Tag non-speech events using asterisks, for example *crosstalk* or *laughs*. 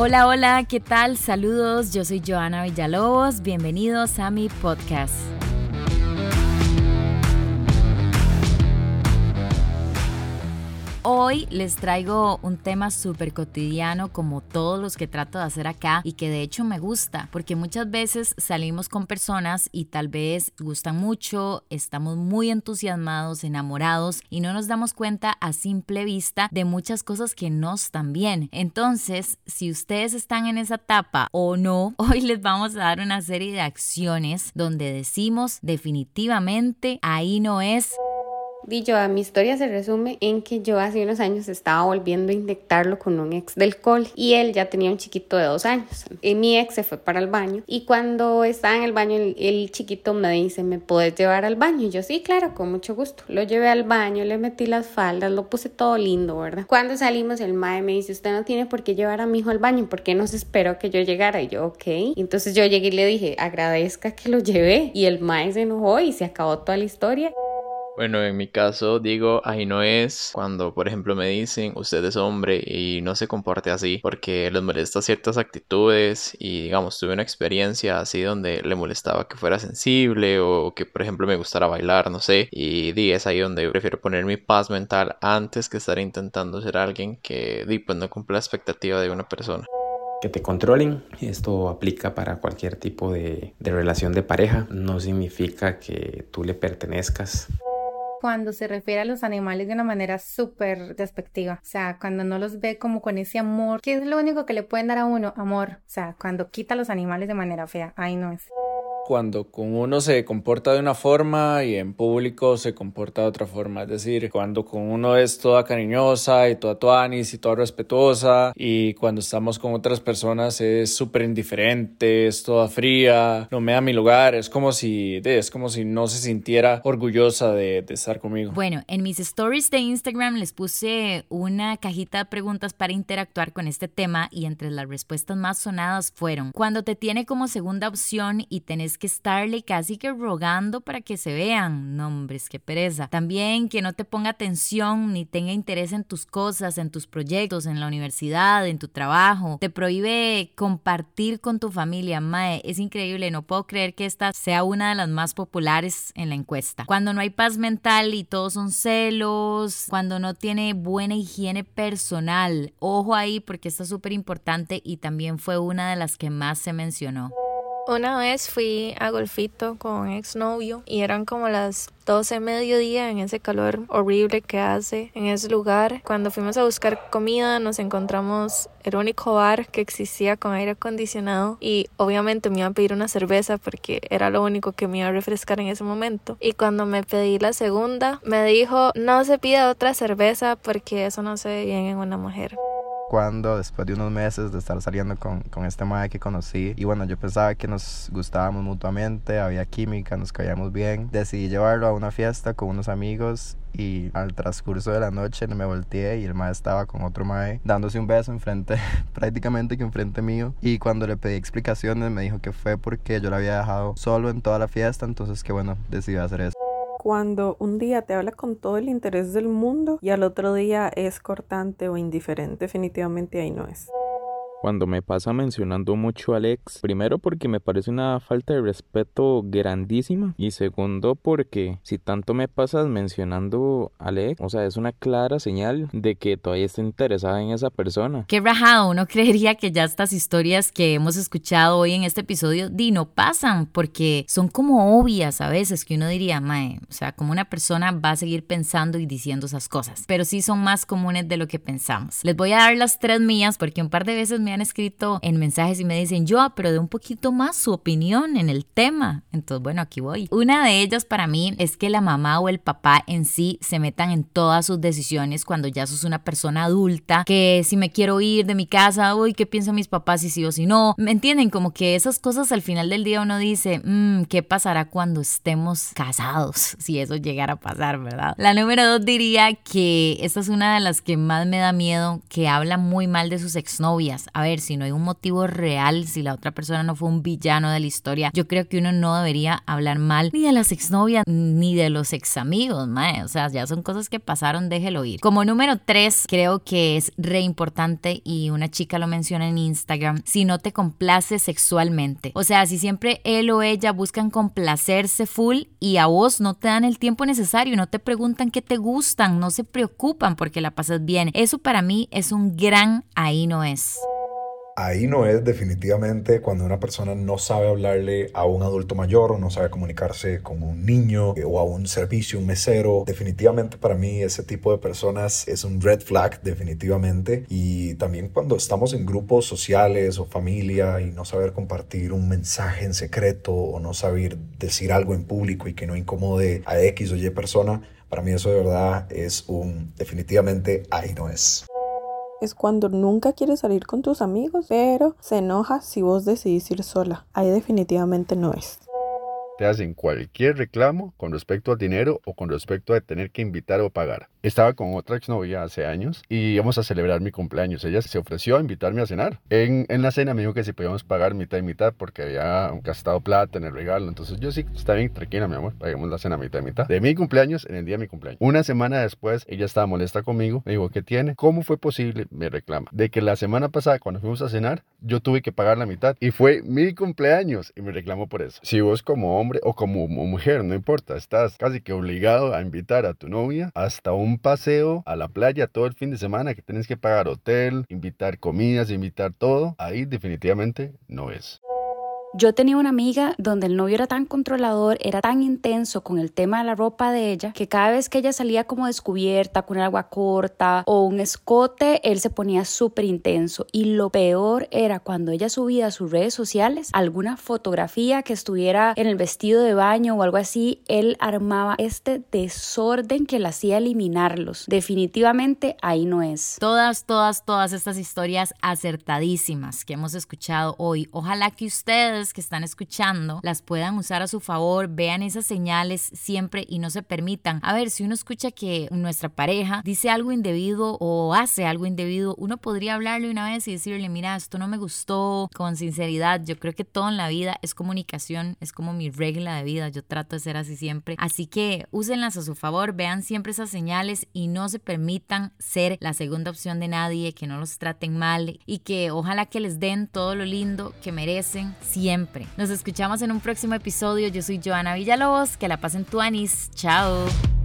Hola, hola, ¿qué tal? Saludos, yo soy Joana Villalobos, bienvenidos a mi podcast. Hoy les traigo un tema súper cotidiano como todos los que trato de hacer acá y que de hecho me gusta porque muchas veces salimos con personas y tal vez gustan mucho, estamos muy entusiasmados, enamorados y no nos damos cuenta a simple vista de muchas cosas que no están bien. Entonces, si ustedes están en esa etapa o no, *laughs* hoy les vamos a dar una serie de acciones donde decimos definitivamente ahí no es Dicho, a mi historia se resume en que yo hace unos años estaba volviendo a inyectarlo con un ex del cole y él ya tenía un chiquito de dos años. Y mi ex se fue para el baño y cuando estaba en el baño el, chiquito me dice, ¿me puedes llevar al baño? Y yo sí, claro, con mucho gusto. Lo llevé al baño, le metí las faldas, lo puse todo lindo, ¿verdad? Cuando salimos el mae me dice, usted no tiene por qué llevar a mi hijo al baño, ¿por qué no se esperó que yo llegara? Y yo, ok. Entonces yo llegué y le dije, agradezca que lo llevé y el mae se enojó y se acabó toda la historia. Bueno, en mi caso digo, ahí no es cuando, por ejemplo, me dicen, usted es hombre y no se comporte así porque les molesta ciertas actitudes y, digamos, tuve una experiencia así donde le molestaba que fuera sensible o que, por ejemplo, me gustara bailar, no sé, y di, es ahí donde prefiero poner mi paz mental antes que estar intentando ser alguien que, di, pues no cumple la expectativa de una persona que te controlen. Esto aplica para cualquier tipo de, de, relación de pareja. No significa que tú le pertenezcas cuando se refiere a los animales de una manera súper despectiva. O sea, cuando no los ve como con ese amor, que es lo único que le pueden dar a uno, amor. O sea, cuando quita a los animales de manera fea, ahí no es cuando con uno se comporta de una forma y en público se comporta de otra forma. Es decir, cuando con uno es toda cariñosa y toda tuanis y toda respetuosa y cuando estamos con otras personas es súper indiferente, es toda fría, no me da mi lugar, es como si, es como si no se sintiera orgullosa de, de estar conmigo. Bueno, en mis stories de Instagram les puse una cajita de preguntas para interactuar con este tema y entre las respuestas más sonadas fueron, cuando te tiene como segunda opción y tenés que estarle casi que rogando para que se vean. No, hombres, qué pereza. También que no te ponga atención ni tenga interés en tus cosas, en tus proyectos, en la universidad, en tu trabajo. Te prohíbe compartir con tu familia. Mae, es increíble. No puedo creer que esta sea una de las más populares en la encuesta. Cuando no hay paz mental y todos son celos, cuando no tiene buena higiene personal. Ojo ahí porque está súper importante y también fue una de las que más se mencionó. Una vez fui a Golfito con un exnovio y eran como las 12 mediodía en ese calor horrible que hace en ese lugar. Cuando fuimos a buscar comida nos encontramos el único bar que existía con aire acondicionado y obviamente me iba a pedir una cerveza porque era lo único que me iba a refrescar en ese momento. Y cuando me pedí la segunda me dijo no se pida otra cerveza porque eso no se ve bien en una mujer cuando después de unos meses de estar saliendo con, con este madre que conocí. Y bueno yo pensaba que nos gustábamos mutuamente había química nos caíamos bien. Decidí llevarlo a una fiesta con unos amigos y al transcurso de la noche me volteé y el mae estaba con otro mae dándose un beso enfrente *laughs* prácticamente que enfrente mío. Y cuando le pedí explicaciones me dijo que fue porque yo lo había dejado solo en toda la fiesta entonces que bueno decidí hacer eso cuando un día te habla con todo el interés del mundo y al otro día es cortante o indiferente, definitivamente ahí no es cuando me pasa mencionando mucho al ex, primero porque me parece una falta de respeto grandísima y segundo porque si tanto me pasas mencionando al ex, o sea, es una clara señal de que todavía está interesada en esa persona. Qué rajado, uno creería que ya estas historias que hemos escuchado hoy en este episodio di no pasan porque son como obvias a veces que uno diría, mae, o sea, como una persona va a seguir pensando y diciendo esas cosas, pero sí son más comunes de lo que pensamos. Les voy a dar las tres mías porque un par de veces me me han escrito en mensajes y me dicen, yo, pero de un poquito más su opinión en el tema. Entonces, bueno, aquí voy. Una de ellas para mí es que la mamá o el papá en sí se metan en todas sus decisiones cuando ya sos una persona adulta, que si me quiero ir de mi casa, uy, ¿qué piensan mis papás si sí o si no? ¿Me entienden? Como que esas cosas al final del día uno dice, mmm, ¿qué pasará cuando estemos casados? *laughs* Si eso llegara a pasar, ¿verdad? La número dos diría que esta es una de las que más me da miedo, que habla muy mal de sus exnovias a ver, si no hay un motivo real, si la otra persona no fue un villano de la historia, yo creo que uno no debería hablar mal ni de las exnovias ni de los ex amigos, mae. O sea, ya son cosas que pasaron, déjelo ir. Como número tres, creo que es re importante y una chica lo menciona en Instagram, si no te complace sexualmente. O sea, si siempre él o ella buscan complacerse full y a vos no te dan el tiempo necesario, no te preguntan qué te gustan, no se preocupan porque la pasas bien. Eso para mí es un gran ahí no es. Ahí no es definitivamente cuando una persona no sabe hablarle a un adulto mayor o no sabe comunicarse con un niño eh, o a un servicio, un mesero. Definitivamente para mí ese tipo de personas es un red flag definitivamente. Y también cuando estamos en grupos sociales o familia y no saber compartir un mensaje en secreto o no saber decir algo en público y que no incomode a X o Y persona, para mí eso de verdad es un definitivamente ahí no es es cuando nunca quieres salir con tus amigos, pero se enoja si vos decidís ir sola. Ahí definitivamente no es te hacen cualquier reclamo con respecto al dinero o con respecto a tener que invitar o pagar. Estaba con otra exnovia hace años y íbamos a celebrar mi cumpleaños. Ella se ofreció a invitarme a cenar. En, en la cena me dijo que si podíamos pagar mitad y mitad porque había gastado plata en el regalo. Entonces yo sí, está bien, tranquila mi amor, paguemos la cena mitad y mitad. De mi cumpleaños en el día de mi cumpleaños. Una semana después ella estaba molesta conmigo. Me dijo, ¿qué tiene? ¿Cómo fue posible? Me reclama. De que la semana pasada cuando fuimos a cenar yo tuve que pagar la mitad y fue mi cumpleaños y me reclamó por eso. Si vos como hombre o como mujer, no importa, estás casi que obligado a invitar a tu novia hasta un paseo a la playa todo el fin de semana que tienes que pagar hotel, invitar comidas, invitar todo, ahí definitivamente no es. Yo tenía una amiga donde el novio era tan controlador, era tan intenso con el tema de la ropa de ella, que cada vez que ella salía como descubierta con agua corta o un escote, él se ponía súper intenso. Y lo peor era cuando ella subía a sus redes sociales alguna fotografía que estuviera en el vestido de baño o algo así, él armaba este desorden que le hacía eliminarlos. Definitivamente ahí no es. Todas, todas, todas estas historias acertadísimas que hemos escuchado hoy. Ojalá que ustedes que están escuchando las puedan usar a su favor, vean esas señales siempre y no se permitan. A ver, si uno escucha que nuestra pareja dice algo indebido o hace algo indebido, uno podría hablarle una vez y decirle, mira, esto no me gustó, con sinceridad. Yo creo que todo en la vida es comunicación, es como mi regla de vida, yo trato de ser así siempre. Así que úsenlas a su favor, vean siempre esas señales y no se permitan ser la segunda opción de nadie, que no los traten mal y que ojalá que les den todo lo lindo que merecen siempre. Nos escuchamos en un próximo episodio. Yo soy Joana Villalobos. Que la pasen tuanis. Chao.